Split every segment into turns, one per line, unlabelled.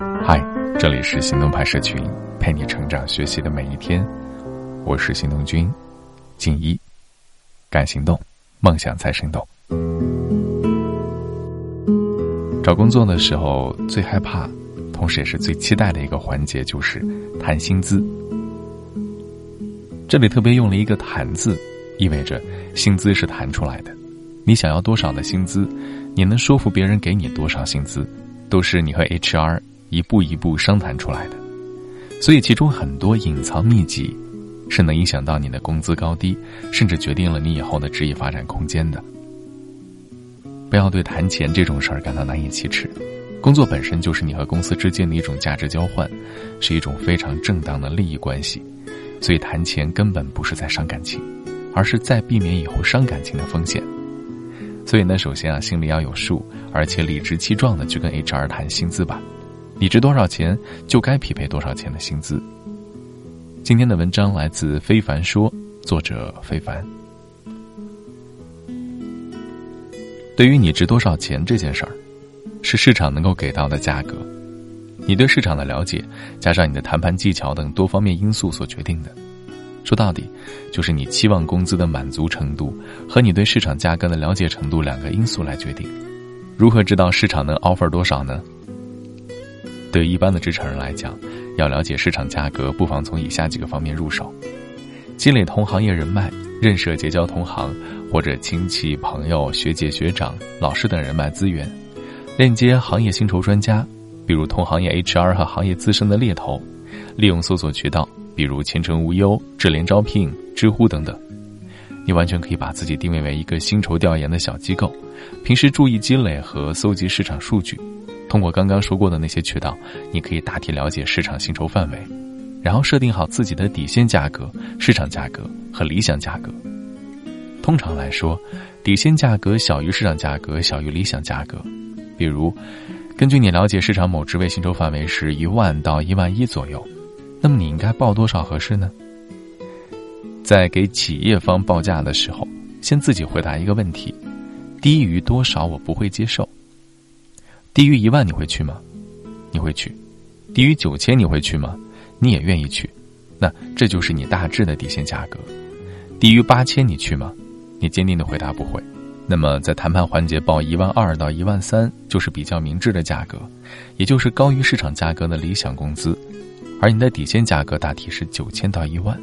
嗨，这里是行动派社群，陪你成长学习的每一天。我是行动君静一，敢行动，梦想才生动。找工作的时候，最害怕，同时也是最期待的一个环节，就是谈薪资。这里特别用了一个“谈”字，意味着薪资是谈出来的。你想要多少的薪资，你能说服别人给你多少薪资，都是你和 HR。一步一步商谈出来的，所以其中很多隐藏秘籍，是能影响到你的工资高低，甚至决定了你以后的职业发展空间的。不要对谈钱这种事儿感到难以启齿，工作本身就是你和公司之间的一种价值交换，是一种非常正当的利益关系，所以谈钱根本不是在伤感情，而是在避免以后伤感情的风险。所以呢，首先啊，心里要有数，而且理直气壮的去跟 HR 谈薪资吧。你值多少钱，就该匹配多少钱的薪资。今天的文章来自非凡说，作者非凡。对于你值多少钱这件事儿，是市场能够给到的价格，你对市场的了解，加上你的谈判技巧等多方面因素所决定的。说到底，就是你期望工资的满足程度和你对市场价格的了解程度两个因素来决定。如何知道市场能 offer 多少呢？对一般的职场人来讲，要了解市场价格，不妨从以下几个方面入手：积累同行业人脉，认识结交同行或者亲戚朋友、学姐学长、老师等人脉资源；链接行业薪酬专家，比如同行业 HR 和行业资深的猎头；利用搜索渠道，比如前程无忧、智联招聘、知乎等等。你完全可以把自己定位为一个薪酬调研的小机构，平时注意积累和搜集市场数据。通过刚刚说过的那些渠道，你可以大体了解市场薪酬范围，然后设定好自己的底线价格、市场价格和理想价格。通常来说，底线价格小于市场价格，小于理想价格。比如，根据你了解市场某职位薪酬范围是一万到一万一左右，那么你应该报多少合适呢？在给企业方报价的时候，先自己回答一个问题：低于多少我不会接受。低于一万你会去吗？你会去。低于九千你会去吗？你也愿意去。那这就是你大致的底线价格。低于八千你去吗？你坚定的回答不会。那么在谈判环节报一万二到一万三就是比较明智的价格，也就是高于市场价格的理想工资。而你的底线价格大体是九千到一万。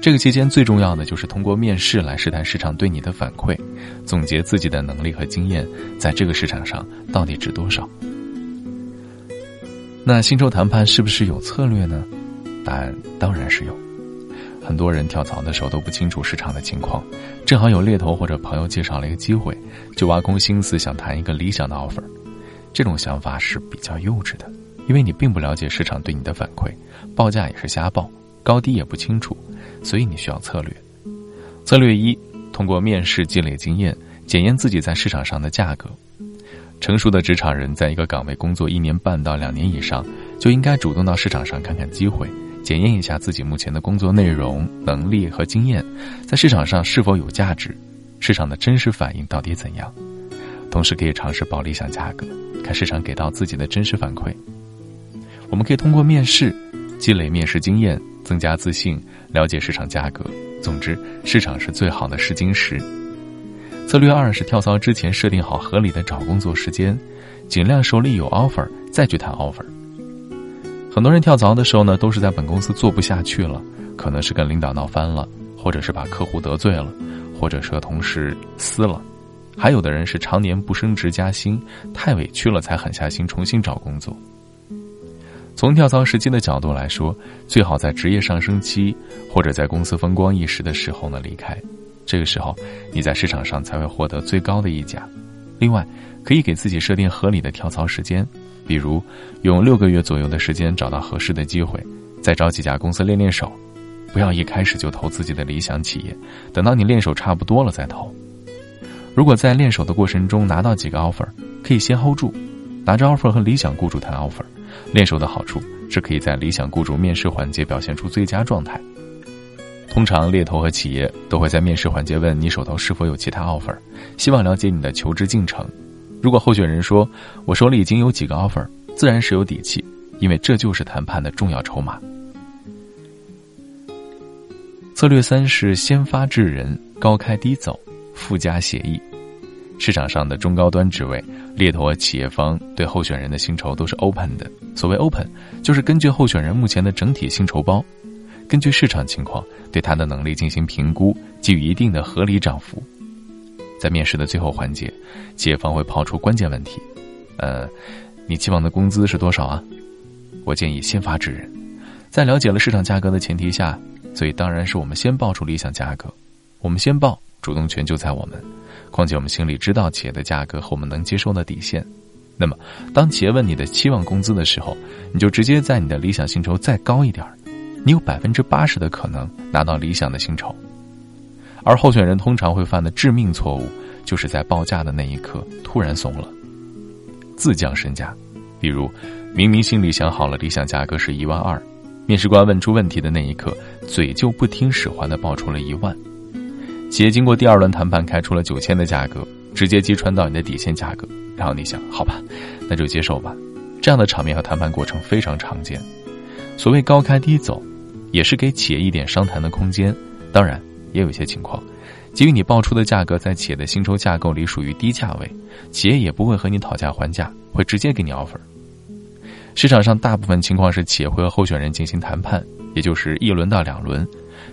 这个期间最重要的就是通过面试来试探市场对你的反馈，总结自己的能力和经验，在这个市场上到底值多少。那薪酬谈判是不是有策略呢？答案当然是有。很多人跳槽的时候都不清楚市场的情况，正好有猎头或者朋友介绍了一个机会，就挖空心思想谈一个理想的 offer。这种想法是比较幼稚的，因为你并不了解市场对你的反馈，报价也是瞎报，高低也不清楚。所以你需要策略。策略一：通过面试积累经验，检验自己在市场上的价格。成熟的职场人在一个岗位工作一年半到两年以上，就应该主动到市场上看看机会，检验一下自己目前的工作内容、能力和经验，在市场上是否有价值，市场的真实反应到底怎样。同时可以尝试报理想价格，看市场给到自己的真实反馈。我们可以通过面试积累面试经验。增加自信，了解市场价格。总之，市场是最好的试金石。策略二是跳槽之前设定好合理的找工作时间，尽量手里有 offer 再去谈 offer。很多人跳槽的时候呢，都是在本公司做不下去了，可能是跟领导闹翻了，或者是把客户得罪了，或者是和同事撕了，还有的人是常年不升职加薪，太委屈了才狠下心重新找工作。从跳槽时机的角度来说，最好在职业上升期或者在公司风光一时的时候呢离开，这个时候你在市场上才会获得最高的溢价。另外，可以给自己设定合理的跳槽时间，比如用六个月左右的时间找到合适的机会，再找几家公司练练手，不要一开始就投自己的理想企业，等到你练手差不多了再投。如果在练手的过程中拿到几个 offer，可以先 hold 住，拿着 offer 和理想雇主谈 offer。练手的好处是可以在理想雇主面试环节表现出最佳状态。通常猎头和企业都会在面试环节问你手头是否有其他 offer，希望了解你的求职进程。如果候选人说“我手里已经有几个 offer”，自然是有底气，因为这就是谈判的重要筹码。策略三是先发制人，高开低走，附加协议。市场上的中高端职位，猎头和企业方对候选人的薪酬都是 open 的。所谓 open，就是根据候选人目前的整体薪酬包，根据市场情况对他的能力进行评估，给予一定的合理涨幅。在面试的最后环节，企业方会抛出关键问题：呃，你期望的工资是多少啊？我建议先发制人，在了解了市场价格的前提下。所以当然是我们先报出理想价格，我们先报，主动权就在我们。况且我们心里知道企业的价格和我们能接受的底线。那么，当企业问你的期望工资的时候，你就直接在你的理想薪酬再高一点你有百分之八十的可能拿到理想的薪酬。而候选人通常会犯的致命错误，就是在报价的那一刻突然怂了，自降身价。比如，明明心里想好了理想价格是一万二。面试官问出问题的那一刻，嘴就不听使唤的报出了一万。企业经过第二轮谈判开出了九千的价格，直接击穿到你的底线价格。然后你想，好吧，那就接受吧。这样的场面和谈判过程非常常见。所谓高开低走，也是给企业一点商谈的空间。当然，也有一些情况，基于你报出的价格在企业的薪酬架构里属于低价位，企业也不会和你讨价还价，会直接给你 offer。市场上大部分情况是企业会和候选人进行谈判，也就是一轮到两轮，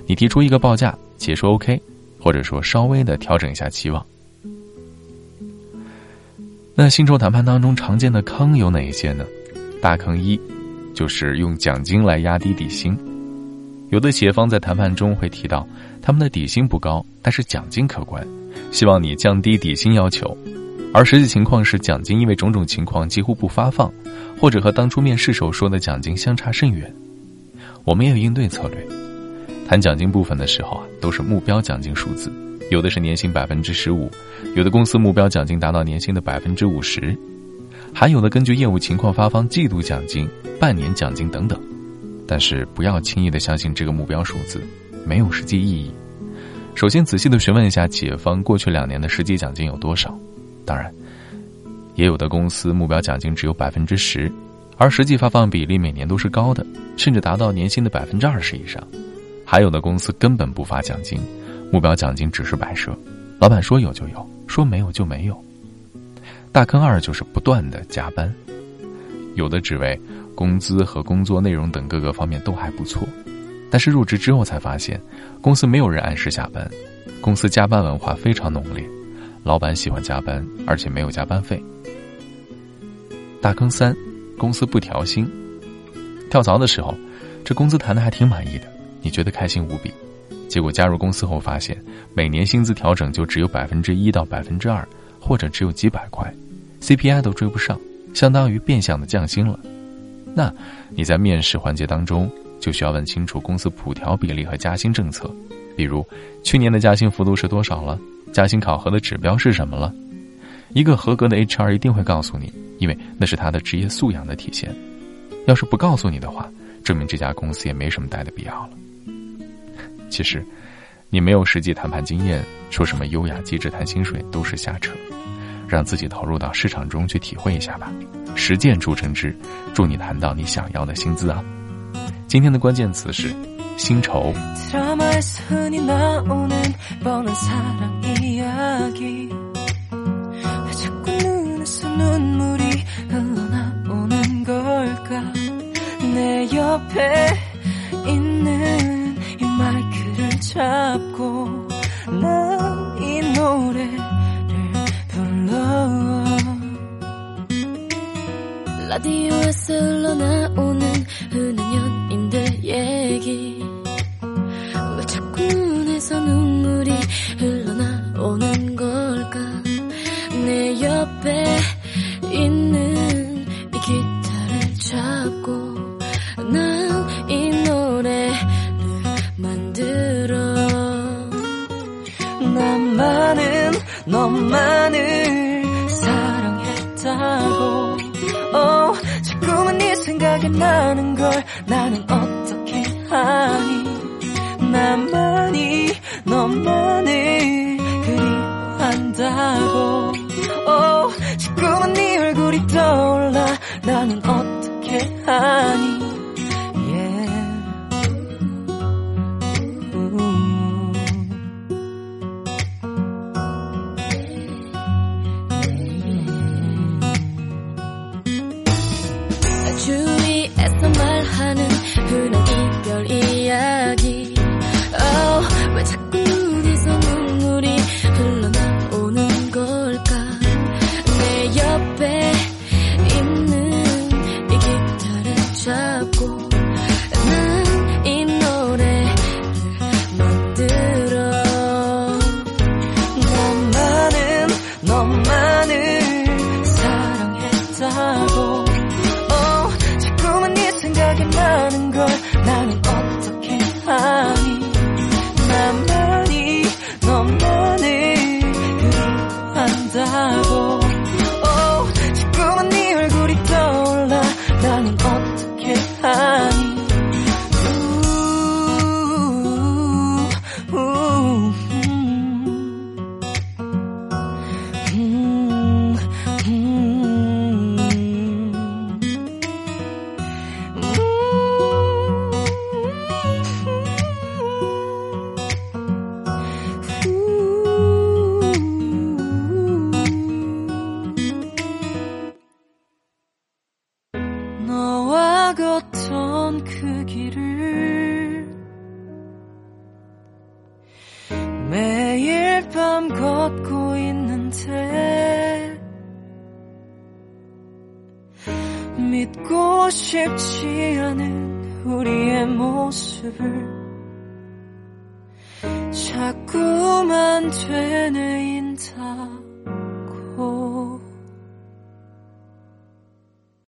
你提出一个报价，企业说 OK，或者说稍微的调整一下期望。那薪酬谈判当中常见的坑有哪一些呢？大坑一，就是用奖金来压低底薪。有的企业方在谈判中会提到，他们的底薪不高，但是奖金可观，希望你降低底薪要求。而实际情况是，奖金因为种种情况几乎不发放，或者和当初面试时候说的奖金相差甚远。我们也有应对策略，谈奖金部分的时候啊，都是目标奖金数字，有的是年薪百分之十五，有的公司目标奖金达到年薪的百分之五十，还有的根据业务情况发放季度奖金、半年奖金等等。但是不要轻易的相信这个目标数字，没有实际意义。首先仔细的询问一下企业方过去两年的实际奖金有多少。当然，也有的公司目标奖金只有百分之十，而实际发放比例每年都是高的，甚至达到年薪的百分之二十以上。还有的公司根本不发奖金，目标奖金只是摆设，老板说有就有，说没有就没有。大坑二就是不断的加班，有的职位工资和工作内容等各个方面都还不错，但是入职之后才发现，公司没有人按时下班，公司加班文化非常浓烈。老板喜欢加班，而且没有加班费。大坑三，公司不调薪。跳槽的时候，这工资谈的还挺满意的，你觉得开心无比。结果加入公司后发现，每年薪资调整就只有百分之一到百分之二，或者只有几百块，CPI 都追不上，相当于变相的降薪了。那你在面试环节当中就需要问清楚公司普调比例和加薪政策，比如去年的加薪幅度是多少了。加薪考核的指标是什么了？一个合格的 HR 一定会告诉你，因为那是他的职业素养的体现。要是不告诉你的话，证明这家公司也没什么待的必要了。其实，你没有实际谈判经验，说什么优雅机智谈薪水都是瞎扯。让自己投入到市场中去体会一下吧。实践出真知，祝你谈到你想要的薪资啊！今天的关键词是。薪酬。 드라마에서 흔히 나오는 뻔한 사랑 이야기 왜 자꾸 눈에서 눈물이 흘러나오는 걸까 내 옆에 있는 이 마이크를 잡고 난 이 노래를 불러. 라디오에서 흘러나오는 흔한 연인들 얘기 생각이 나는 걸 나는 어떻
매일 밤 걷고 있는데 믿고 싶지 않은 우리의 모습을 자꾸만 되뇌인다.